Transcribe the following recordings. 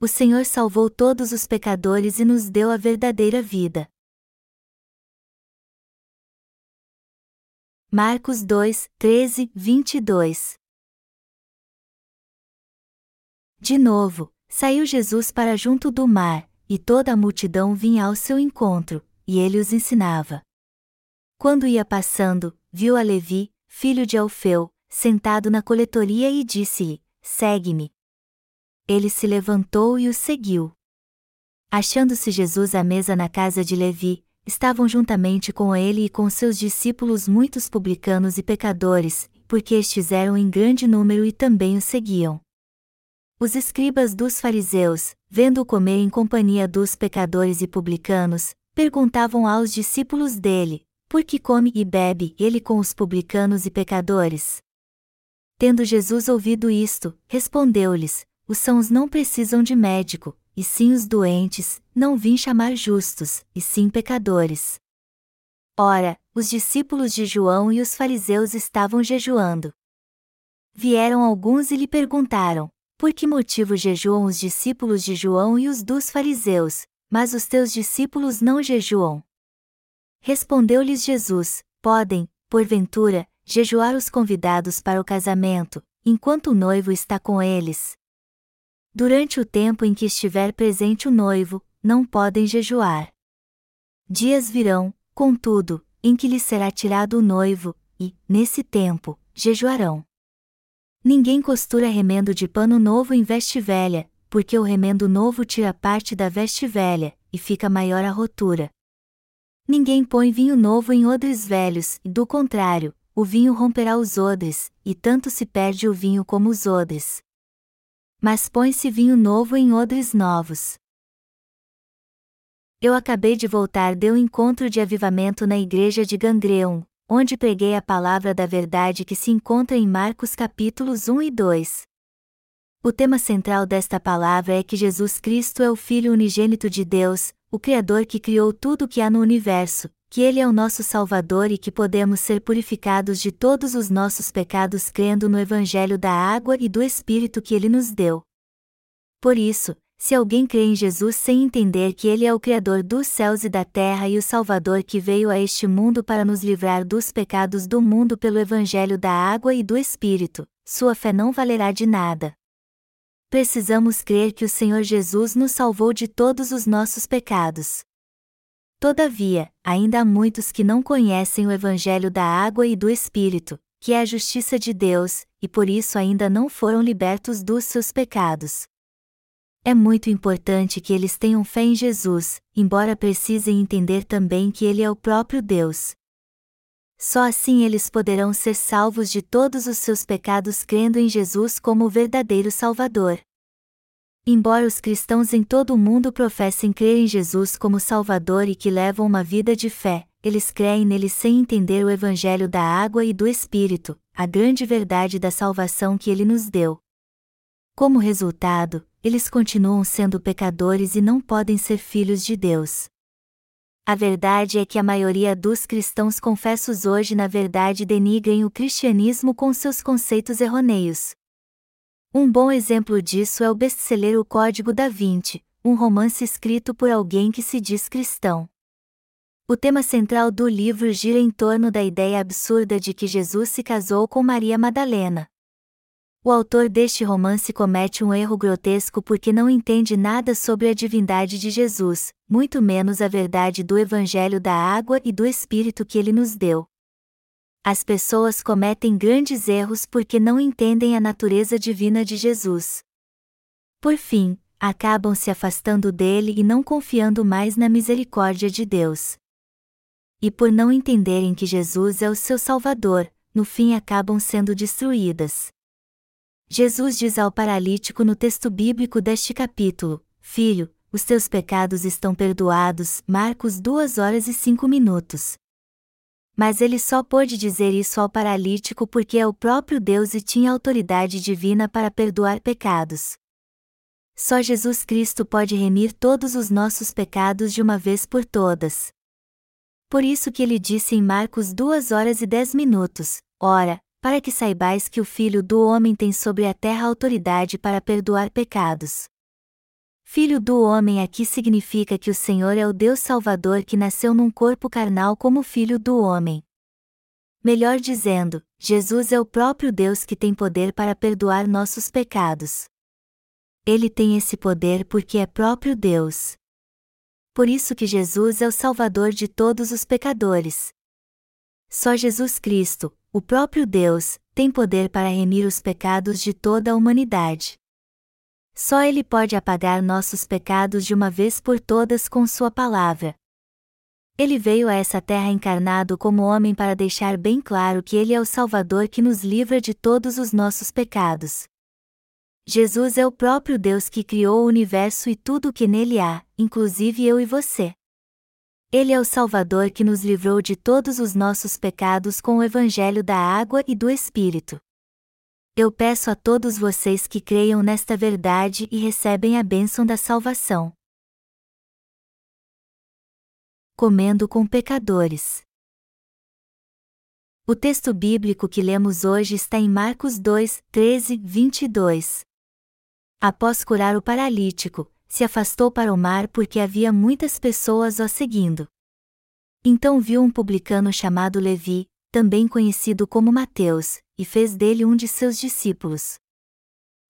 o Senhor salvou todos os pecadores e nos deu a verdadeira vida. Marcos 2, 13, 22 De novo, saiu Jesus para junto do mar, e toda a multidão vinha ao seu encontro, e ele os ensinava. Quando ia passando, viu a Levi, filho de Alfeu, sentado na coletoria e disse-lhe: Segue-me. Ele se levantou e o seguiu. Achando-se Jesus à mesa na casa de Levi, estavam juntamente com ele e com seus discípulos muitos publicanos e pecadores, porque estes eram em grande número e também o seguiam. Os escribas dos fariseus, vendo-o comer em companhia dos pecadores e publicanos, perguntavam aos discípulos dele: Por que come e bebe ele com os publicanos e pecadores? Tendo Jesus ouvido isto, respondeu-lhes: os sãos não precisam de médico, e sim os doentes, não vim chamar justos, e sim pecadores. Ora, os discípulos de João e os fariseus estavam jejuando. Vieram alguns e lhe perguntaram: Por que motivo jejuam os discípulos de João e os dos fariseus, mas os teus discípulos não jejuam? Respondeu-lhes Jesus: Podem, porventura, jejuar os convidados para o casamento, enquanto o noivo está com eles, Durante o tempo em que estiver presente o noivo, não podem jejuar. Dias virão, contudo, em que lhes será tirado o noivo, e, nesse tempo, jejuarão. Ninguém costura remendo de pano novo em veste velha, porque o remendo novo tira parte da veste velha, e fica maior a rotura. Ninguém põe vinho novo em odres velhos, e do contrário, o vinho romperá os odres, e tanto se perde o vinho como os odres mas põe-se vinho novo em odres novos. Eu acabei de voltar de um encontro de avivamento na igreja de Gangreum, onde preguei a palavra da verdade que se encontra em Marcos capítulos 1 e 2. O tema central desta palavra é que Jesus Cristo é o Filho unigênito de Deus, o Criador que criou tudo o que há no universo, que Ele é o nosso Salvador e que podemos ser purificados de todos os nossos pecados crendo no Evangelho da água e do Espírito que Ele nos deu. Por isso, se alguém crê em Jesus sem entender que Ele é o Criador dos céus e da terra e o Salvador que veio a este mundo para nos livrar dos pecados do mundo pelo Evangelho da água e do Espírito, sua fé não valerá de nada. Precisamos crer que o Senhor Jesus nos salvou de todos os nossos pecados. Todavia, ainda há muitos que não conhecem o Evangelho da água e do Espírito, que é a justiça de Deus, e por isso ainda não foram libertos dos seus pecados. É muito importante que eles tenham fé em Jesus, embora precisem entender também que Ele é o próprio Deus. Só assim eles poderão ser salvos de todos os seus pecados crendo em Jesus como o verdadeiro Salvador. Embora os cristãos em todo o mundo professem crer em Jesus como Salvador e que levam uma vida de fé, eles creem nele sem entender o Evangelho da água e do Espírito, a grande verdade da salvação que ele nos deu. Como resultado, eles continuam sendo pecadores e não podem ser filhos de Deus. A verdade é que a maioria dos cristãos confessos hoje na verdade denigrem o cristianismo com seus conceitos errôneos. Um bom exemplo disso é o best-seller O Código da Vinci, um romance escrito por alguém que se diz cristão. O tema central do livro gira em torno da ideia absurda de que Jesus se casou com Maria Madalena. O autor deste romance comete um erro grotesco porque não entende nada sobre a divindade de Jesus, muito menos a verdade do Evangelho da água e do Espírito que ele nos deu. As pessoas cometem grandes erros porque não entendem a natureza divina de Jesus. Por fim, acabam se afastando dele e não confiando mais na misericórdia de Deus. E por não entenderem que Jesus é o seu Salvador, no fim acabam sendo destruídas. Jesus diz ao paralítico no texto bíblico deste capítulo: Filho, os teus pecados estão perdoados. Marcos 2 horas e 5 minutos. Mas ele só pôde dizer isso ao paralítico porque é o próprio Deus e tinha autoridade divina para perdoar pecados. Só Jesus Cristo pode remir todos os nossos pecados de uma vez por todas. Por isso que ele disse em Marcos 2 horas e 10 minutos: Ora, para que saibais que o Filho do Homem tem sobre a terra autoridade para perdoar pecados. Filho do homem aqui significa que o Senhor é o Deus Salvador que nasceu num corpo carnal como Filho do homem. Melhor dizendo, Jesus é o próprio Deus que tem poder para perdoar nossos pecados. Ele tem esse poder porque é próprio Deus. Por isso que Jesus é o Salvador de todos os pecadores. Só Jesus Cristo, o próprio Deus, tem poder para remir os pecados de toda a humanidade. Só Ele pode apagar nossos pecados de uma vez por todas com Sua palavra. Ele veio a essa terra encarnado como homem para deixar bem claro que Ele é o Salvador que nos livra de todos os nossos pecados. Jesus é o próprio Deus que criou o universo e tudo o que nele há, inclusive eu e você. Ele é o Salvador que nos livrou de todos os nossos pecados com o Evangelho da água e do Espírito. Eu peço a todos vocês que creiam nesta verdade e recebem a bênção da salvação comendo com pecadores. O texto bíblico que lemos hoje está em Marcos 2, 13, 22. Após curar o paralítico, se afastou para o mar porque havia muitas pessoas o seguindo. Então viu um publicano chamado Levi, também conhecido como Mateus, e fez dele um de seus discípulos.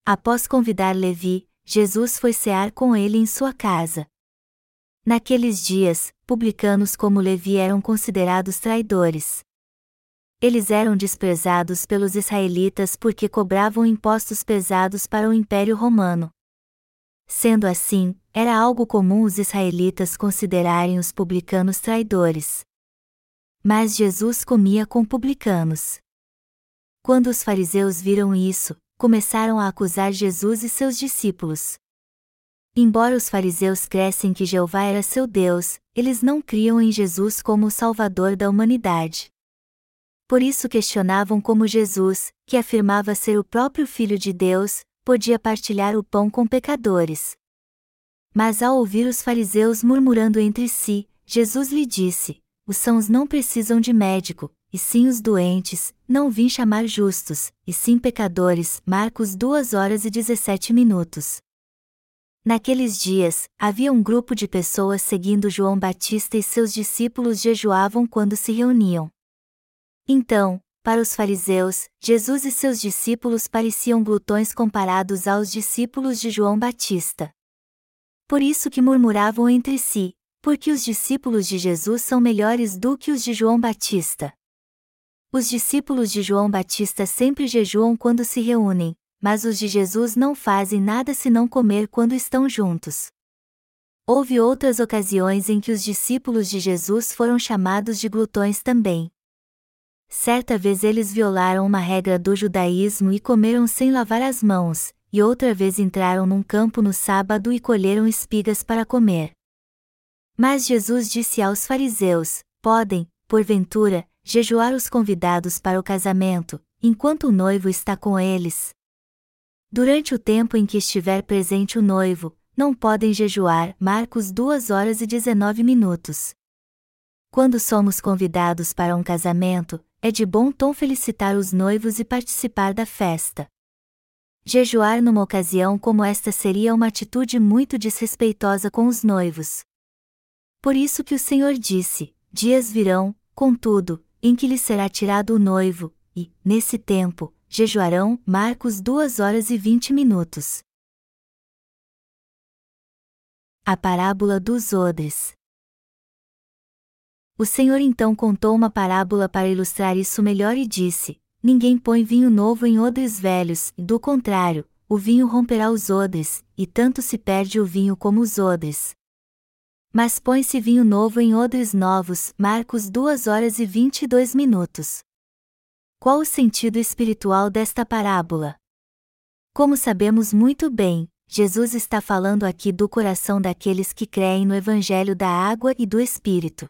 Após convidar Levi, Jesus foi cear com ele em sua casa. Naqueles dias, publicanos como Levi eram considerados traidores. Eles eram desprezados pelos israelitas porque cobravam impostos pesados para o Império Romano. Sendo assim, era algo comum os israelitas considerarem os publicanos traidores. Mas Jesus comia com publicanos. Quando os fariseus viram isso, começaram a acusar Jesus e seus discípulos. Embora os fariseus crescem que Jeová era seu Deus, eles não criam em Jesus como o Salvador da humanidade. Por isso questionavam como Jesus, que afirmava ser o próprio Filho de Deus, podia partilhar o pão com pecadores. Mas ao ouvir os fariseus murmurando entre si, Jesus lhe disse: Os sãos não precisam de médico, e sim os doentes, não vim chamar justos, e sim pecadores. Marcos 2 horas e 17 minutos. Naqueles dias, havia um grupo de pessoas seguindo João Batista e seus discípulos jejuavam quando se reuniam. Então, para os fariseus, Jesus e seus discípulos pareciam glutões comparados aos discípulos de João Batista. Por isso que murmuravam entre si, porque os discípulos de Jesus são melhores do que os de João Batista. Os discípulos de João Batista sempre jejuam quando se reúnem, mas os de Jesus não fazem nada senão comer quando estão juntos. Houve outras ocasiões em que os discípulos de Jesus foram chamados de glutões também. Certa vez eles violaram uma regra do judaísmo e comeram sem lavar as mãos, e outra vez entraram num campo no sábado e colheram espigas para comer. Mas Jesus disse aos fariseus: Podem, porventura, jejuar os convidados para o casamento, enquanto o noivo está com eles? Durante o tempo em que estiver presente o noivo, não podem jejuar. Marcos 2 horas e 19 minutos. Quando somos convidados para um casamento, é de bom tom felicitar os noivos e participar da festa. Jejuar numa ocasião como esta seria uma atitude muito desrespeitosa com os noivos. Por isso que o Senhor disse: Dias virão, contudo, em que lhe será tirado o noivo, e, nesse tempo, jejuarão, Marcos 2 horas e 20 minutos. A parábola dos odres. O Senhor então contou uma parábola para ilustrar isso melhor e disse: Ninguém põe vinho novo em odres velhos, do contrário, o vinho romperá os odres, e tanto se perde o vinho como os odres. Mas põe-se vinho novo em odres novos. Marcos 2 horas e 22 minutos. Qual o sentido espiritual desta parábola? Como sabemos muito bem, Jesus está falando aqui do coração daqueles que creem no Evangelho da água e do Espírito.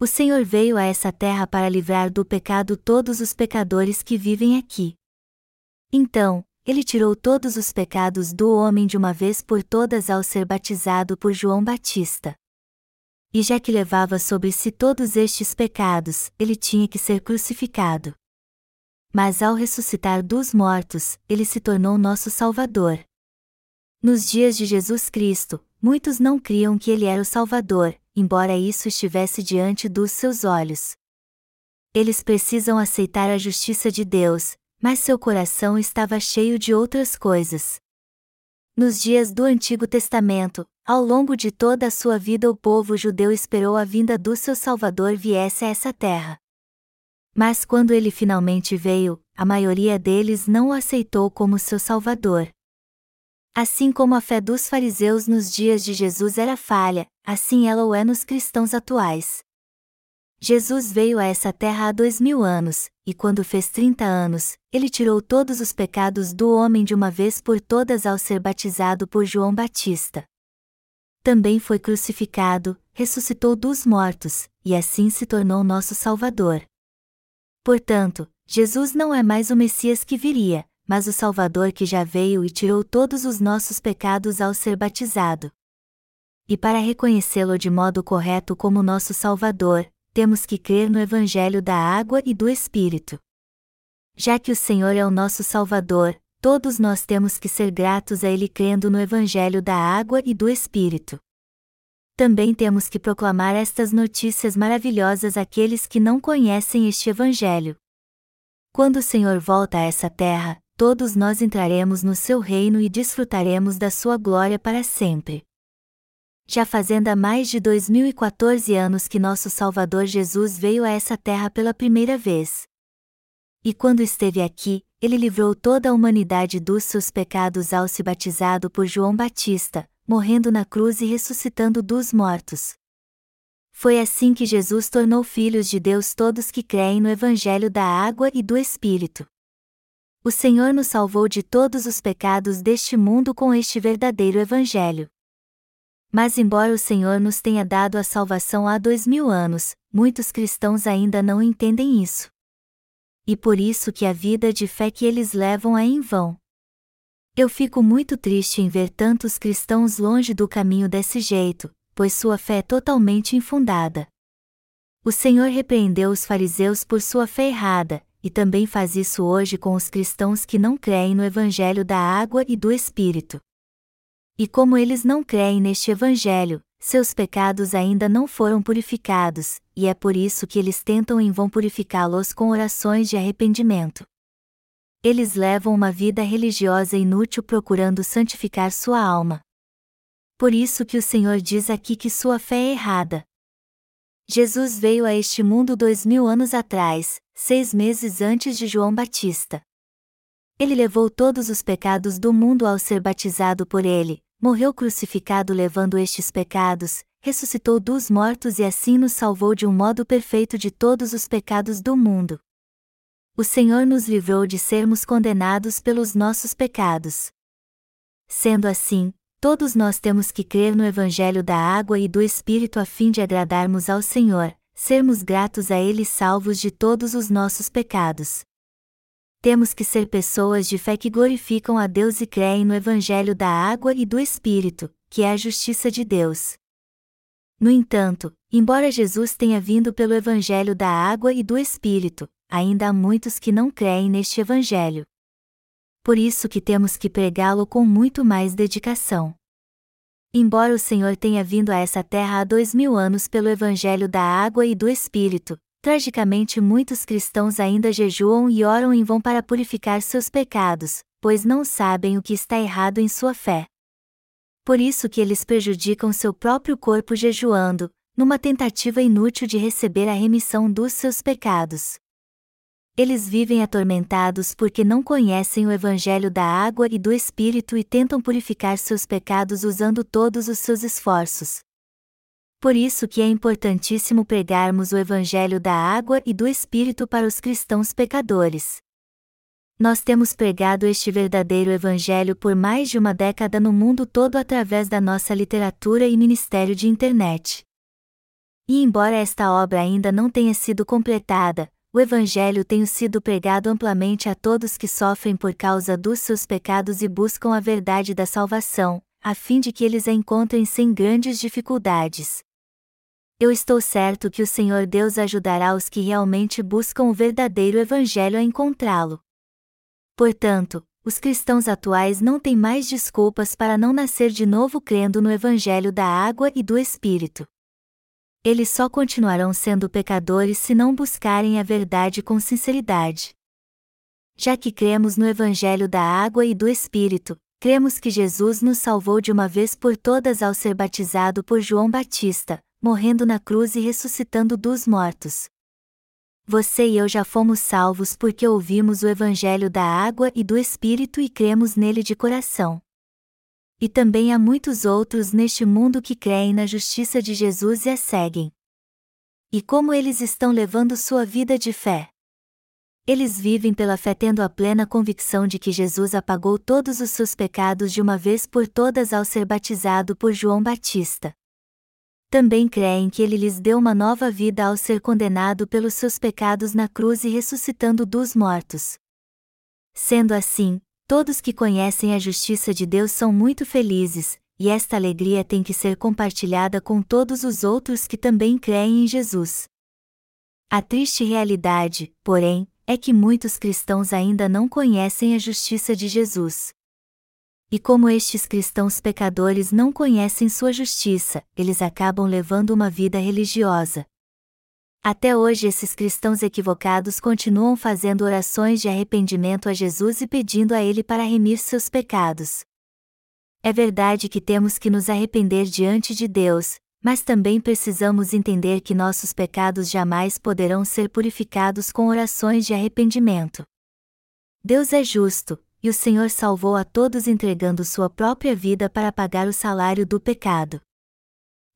O Senhor veio a essa terra para livrar do pecado todos os pecadores que vivem aqui. Então, ele tirou todos os pecados do homem de uma vez por todas ao ser batizado por João Batista. E já que levava sobre si todos estes pecados, ele tinha que ser crucificado. Mas ao ressuscitar dos mortos, ele se tornou nosso Salvador. Nos dias de Jesus Cristo, muitos não criam que ele era o Salvador, embora isso estivesse diante dos seus olhos. Eles precisam aceitar a justiça de Deus, mas seu coração estava cheio de outras coisas. Nos dias do Antigo Testamento, ao longo de toda a sua vida, o povo judeu esperou a vinda do seu Salvador viesse a essa terra. Mas quando ele finalmente veio, a maioria deles não o aceitou como seu Salvador. Assim como a fé dos fariseus nos dias de Jesus era falha, assim ela o é nos cristãos atuais. Jesus veio a essa terra há dois mil anos, e quando fez trinta anos, ele tirou todos os pecados do homem de uma vez por todas ao ser batizado por João Batista. Também foi crucificado, ressuscitou dos mortos, e assim se tornou nosso Salvador. Portanto, Jesus não é mais o Messias que viria, mas o Salvador que já veio e tirou todos os nossos pecados ao ser batizado. E para reconhecê-lo de modo correto como nosso Salvador, temos que crer no Evangelho da água e do Espírito. Já que o Senhor é o nosso Salvador, todos nós temos que ser gratos a Ele crendo no Evangelho da água e do Espírito. Também temos que proclamar estas notícias maravilhosas àqueles que não conhecem este Evangelho. Quando o Senhor volta a essa terra, todos nós entraremos no seu reino e desfrutaremos da sua glória para sempre já fazendo há mais de 2014 anos que nosso Salvador Jesus veio a essa terra pela primeira vez. E quando esteve aqui, ele livrou toda a humanidade dos seus pecados ao se batizado por João Batista, morrendo na cruz e ressuscitando dos mortos. Foi assim que Jesus tornou filhos de Deus todos que creem no Evangelho da água e do Espírito. O Senhor nos salvou de todos os pecados deste mundo com este verdadeiro Evangelho. Mas, embora o Senhor nos tenha dado a salvação há dois mil anos, muitos cristãos ainda não entendem isso. E por isso que a vida de fé que eles levam é em vão. Eu fico muito triste em ver tantos cristãos longe do caminho desse jeito, pois sua fé é totalmente infundada. O Senhor repreendeu os fariseus por sua fé errada, e também faz isso hoje com os cristãos que não creem no Evangelho da água e do Espírito. E como eles não creem neste Evangelho, seus pecados ainda não foram purificados, e é por isso que eles tentam em vão purificá-los com orações de arrependimento. Eles levam uma vida religiosa inútil procurando santificar sua alma. Por isso que o Senhor diz aqui que sua fé é errada. Jesus veio a este mundo dois mil anos atrás, seis meses antes de João Batista. Ele levou todos os pecados do mundo ao ser batizado por ele, morreu crucificado levando estes pecados, ressuscitou dos mortos e assim nos salvou de um modo perfeito de todos os pecados do mundo. O Senhor nos livrou de sermos condenados pelos nossos pecados. Sendo assim, todos nós temos que crer no Evangelho da água e do Espírito a fim de agradarmos ao Senhor, sermos gratos a Ele salvos de todos os nossos pecados temos que ser pessoas de fé que glorificam a Deus e creem no Evangelho da água e do Espírito, que é a justiça de Deus. No entanto, embora Jesus tenha vindo pelo Evangelho da água e do Espírito, ainda há muitos que não creem neste Evangelho. Por isso que temos que pregá-lo com muito mais dedicação. Embora o Senhor tenha vindo a essa terra há dois mil anos pelo Evangelho da água e do Espírito, Tragicamente, muitos cristãos ainda jejuam e oram em vão para purificar seus pecados, pois não sabem o que está errado em sua fé. Por isso que eles prejudicam seu próprio corpo jejuando, numa tentativa inútil de receber a remissão dos seus pecados. Eles vivem atormentados porque não conhecem o Evangelho da água e do Espírito e tentam purificar seus pecados usando todos os seus esforços, por isso que é importantíssimo pregarmos o evangelho da água e do espírito para os cristãos pecadores. Nós temos pregado este verdadeiro evangelho por mais de uma década no mundo todo através da nossa literatura e ministério de internet. E embora esta obra ainda não tenha sido completada, o Evangelho tem sido pregado amplamente a todos que sofrem por causa dos seus pecados e buscam a verdade da salvação, a fim de que eles a encontrem sem grandes dificuldades. Eu estou certo que o Senhor Deus ajudará os que realmente buscam o verdadeiro Evangelho a encontrá-lo. Portanto, os cristãos atuais não têm mais desculpas para não nascer de novo crendo no Evangelho da água e do Espírito. Eles só continuarão sendo pecadores se não buscarem a verdade com sinceridade. Já que cremos no Evangelho da água e do Espírito, cremos que Jesus nos salvou de uma vez por todas ao ser batizado por João Batista, morrendo na cruz e ressuscitando dos mortos. Você e eu já fomos salvos porque ouvimos o Evangelho da água e do Espírito e cremos nele de coração. E também há muitos outros neste mundo que creem na justiça de Jesus e a seguem. E como eles estão levando sua vida de fé? Eles vivem pela fé tendo a plena convicção de que Jesus apagou todos os seus pecados de uma vez por todas ao ser batizado por João Batista também creem que ele lhes deu uma nova vida ao ser condenado pelos seus pecados na cruz e ressuscitando dos mortos. Sendo assim, todos que conhecem a justiça de Deus são muito felizes, e esta alegria tem que ser compartilhada com todos os outros que também creem em Jesus. A triste realidade, porém, é que muitos cristãos ainda não conhecem a justiça de Jesus. E como estes cristãos pecadores não conhecem sua justiça, eles acabam levando uma vida religiosa. Até hoje, esses cristãos equivocados continuam fazendo orações de arrependimento a Jesus e pedindo a Ele para remir seus pecados. É verdade que temos que nos arrepender diante de Deus, mas também precisamos entender que nossos pecados jamais poderão ser purificados com orações de arrependimento. Deus é justo, e o Senhor salvou a todos entregando sua própria vida para pagar o salário do pecado.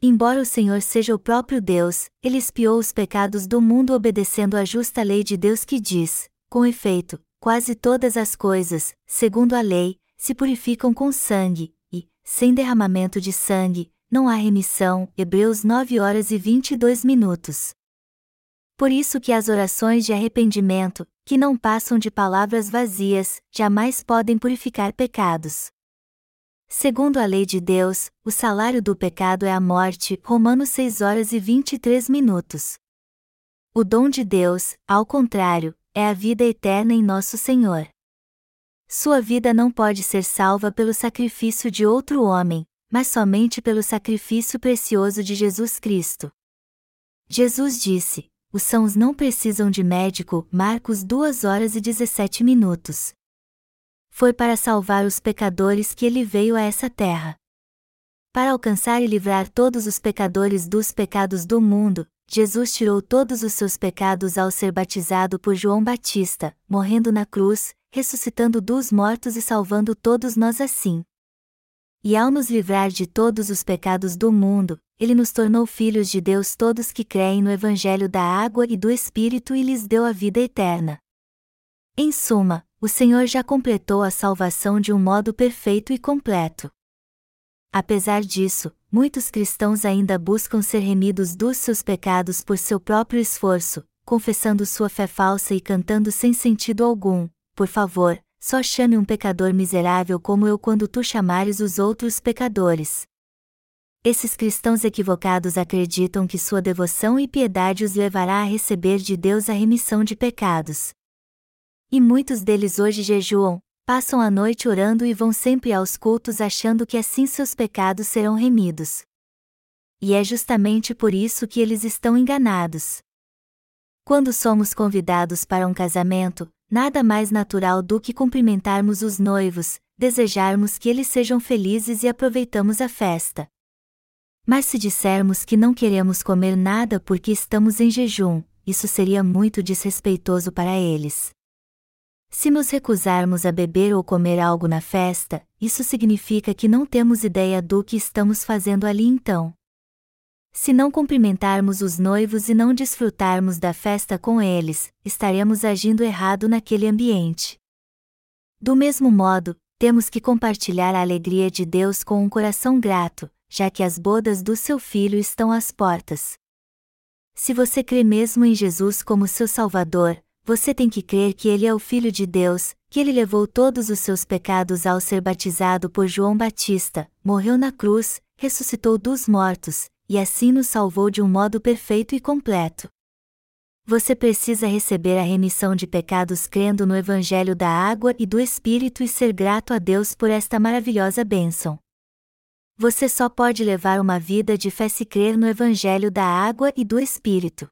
Embora o Senhor seja o próprio Deus, ele espiou os pecados do mundo obedecendo à justa lei de Deus que diz: com efeito, quase todas as coisas, segundo a lei, se purificam com sangue, e, sem derramamento de sangue, não há remissão. Hebreus 9 horas e 22 minutos. Por isso que as orações de arrependimento, que não passam de palavras vazias, jamais podem purificar pecados. Segundo a lei de Deus, o salário do pecado é a morte. Romanos 6 horas e 23 minutos. O dom de Deus, ao contrário, é a vida eterna em nosso Senhor. Sua vida não pode ser salva pelo sacrifício de outro homem, mas somente pelo sacrifício precioso de Jesus Cristo. Jesus disse: os sãos não precisam de médico, Marcos 2 horas e 17 minutos. Foi para salvar os pecadores que ele veio a essa terra. Para alcançar e livrar todos os pecadores dos pecados do mundo, Jesus tirou todos os seus pecados ao ser batizado por João Batista, morrendo na cruz, ressuscitando dos mortos e salvando todos nós assim. E ao nos livrar de todos os pecados do mundo, ele nos tornou filhos de Deus todos que creem no Evangelho da água e do Espírito e lhes deu a vida eterna. Em suma, o Senhor já completou a salvação de um modo perfeito e completo. Apesar disso, muitos cristãos ainda buscam ser remidos dos seus pecados por seu próprio esforço, confessando sua fé falsa e cantando sem sentido algum: Por favor, só chame um pecador miserável como eu quando tu chamares os outros pecadores. Esses cristãos equivocados acreditam que sua devoção e piedade os levará a receber de Deus a remissão de pecados. E muitos deles hoje jejuam, passam a noite orando e vão sempre aos cultos achando que assim seus pecados serão remidos. E é justamente por isso que eles estão enganados. Quando somos convidados para um casamento, nada mais natural do que cumprimentarmos os noivos, desejarmos que eles sejam felizes e aproveitamos a festa. Mas se dissermos que não queremos comer nada porque estamos em jejum, isso seria muito desrespeitoso para eles. Se nos recusarmos a beber ou comer algo na festa, isso significa que não temos ideia do que estamos fazendo ali então. Se não cumprimentarmos os noivos e não desfrutarmos da festa com eles, estaremos agindo errado naquele ambiente. Do mesmo modo, temos que compartilhar a alegria de Deus com um coração grato, já que as bodas do seu filho estão às portas. Se você crê mesmo em Jesus como seu Salvador, você tem que crer que ele é o Filho de Deus, que ele levou todos os seus pecados ao ser batizado por João Batista, morreu na cruz, ressuscitou dos mortos, e assim nos salvou de um modo perfeito e completo. Você precisa receber a remissão de pecados crendo no Evangelho da água e do Espírito e ser grato a Deus por esta maravilhosa bênção. Você só pode levar uma vida de fé se crer no Evangelho da água e do Espírito.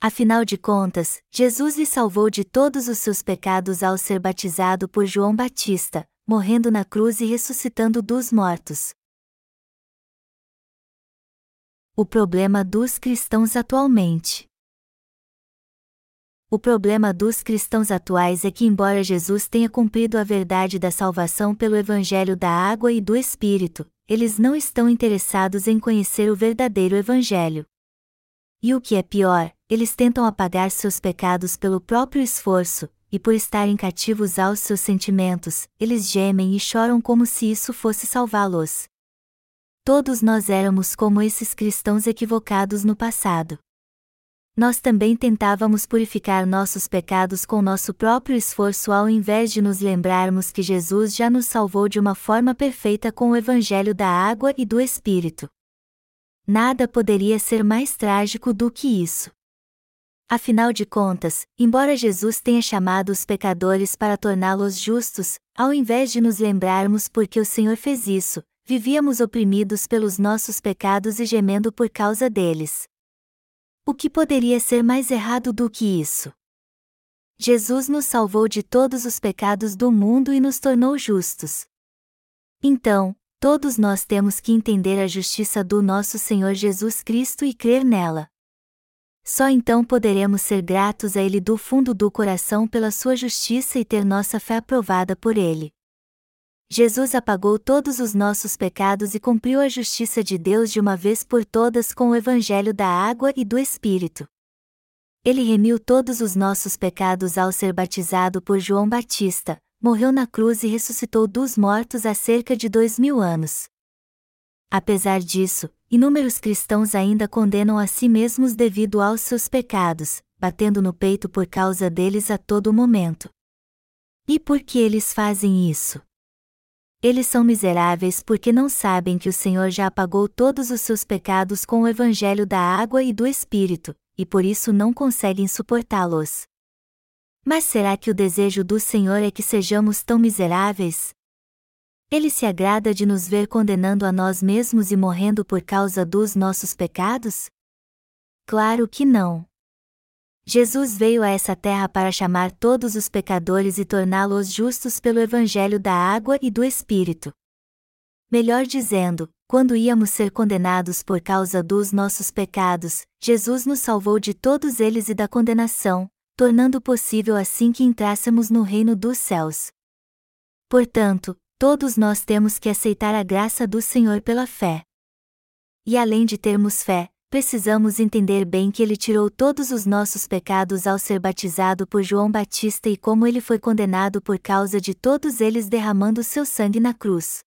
Afinal de contas, Jesus lhe salvou de todos os seus pecados ao ser batizado por João Batista, morrendo na cruz e ressuscitando dos mortos. O problema dos cristãos atualmente. O problema dos cristãos atuais é que, embora Jesus tenha cumprido a verdade da salvação pelo Evangelho da água e do Espírito, eles não estão interessados em conhecer o verdadeiro Evangelho. E o que é pior, eles tentam apagar seus pecados pelo próprio esforço, e por estarem cativos aos seus sentimentos, eles gemem e choram como se isso fosse salvá-los. Todos nós éramos como esses cristãos equivocados no passado. Nós também tentávamos purificar nossos pecados com nosso próprio esforço ao invés de nos lembrarmos que Jesus já nos salvou de uma forma perfeita com o Evangelho da água e do Espírito. Nada poderia ser mais trágico do que isso. Afinal de contas, embora Jesus tenha chamado os pecadores para torná-los justos, ao invés de nos lembrarmos por que o Senhor fez isso, vivíamos oprimidos pelos nossos pecados e gemendo por causa deles. O que poderia ser mais errado do que isso? Jesus nos salvou de todos os pecados do mundo e nos tornou justos. Então, todos nós temos que entender a justiça do nosso Senhor Jesus Cristo e crer nela. Só então poderemos ser gratos a Ele do fundo do coração pela sua justiça e ter nossa fé aprovada por Ele. Jesus apagou todos os nossos pecados e cumpriu a justiça de Deus de uma vez por todas com o Evangelho da água e do Espírito. Ele remiu todos os nossos pecados ao ser batizado por João Batista, morreu na cruz e ressuscitou dos mortos há cerca de dois mil anos. Apesar disso, inúmeros cristãos ainda condenam a si mesmos devido aos seus pecados, batendo no peito por causa deles a todo momento. E por que eles fazem isso? Eles são miseráveis porque não sabem que o Senhor já apagou todos os seus pecados com o evangelho da água e do Espírito, e por isso não conseguem suportá-los. Mas será que o desejo do Senhor é que sejamos tão miseráveis? Ele se agrada de nos ver condenando a nós mesmos e morrendo por causa dos nossos pecados? Claro que não. Jesus veio a essa terra para chamar todos os pecadores e torná-los justos pelo Evangelho da água e do Espírito. Melhor dizendo, quando íamos ser condenados por causa dos nossos pecados, Jesus nos salvou de todos eles e da condenação, tornando possível assim que entrássemos no reino dos céus. Portanto, todos nós temos que aceitar a graça do Senhor pela fé. E além de termos fé, precisamos entender bem que Ele tirou todos os nossos pecados ao ser batizado por João Batista e como ele foi condenado por causa de todos eles derramando seu sangue na cruz.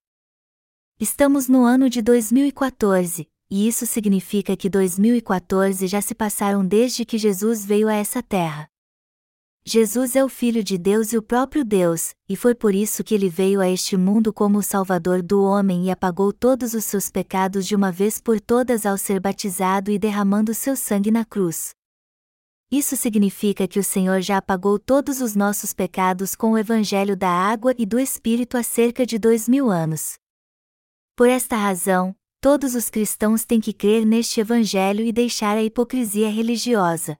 Estamos no ano de 2014, e isso significa que 2014 já se passaram desde que Jesus veio a essa terra. Jesus é o Filho de Deus e o próprio Deus, e foi por isso que ele veio a este mundo como o Salvador do homem e apagou todos os seus pecados de uma vez por todas ao ser batizado e derramando seu sangue na cruz. Isso significa que o Senhor já apagou todos os nossos pecados com o Evangelho da água e do Espírito há cerca de dois mil anos. Por esta razão, todos os cristãos têm que crer neste Evangelho e deixar a hipocrisia religiosa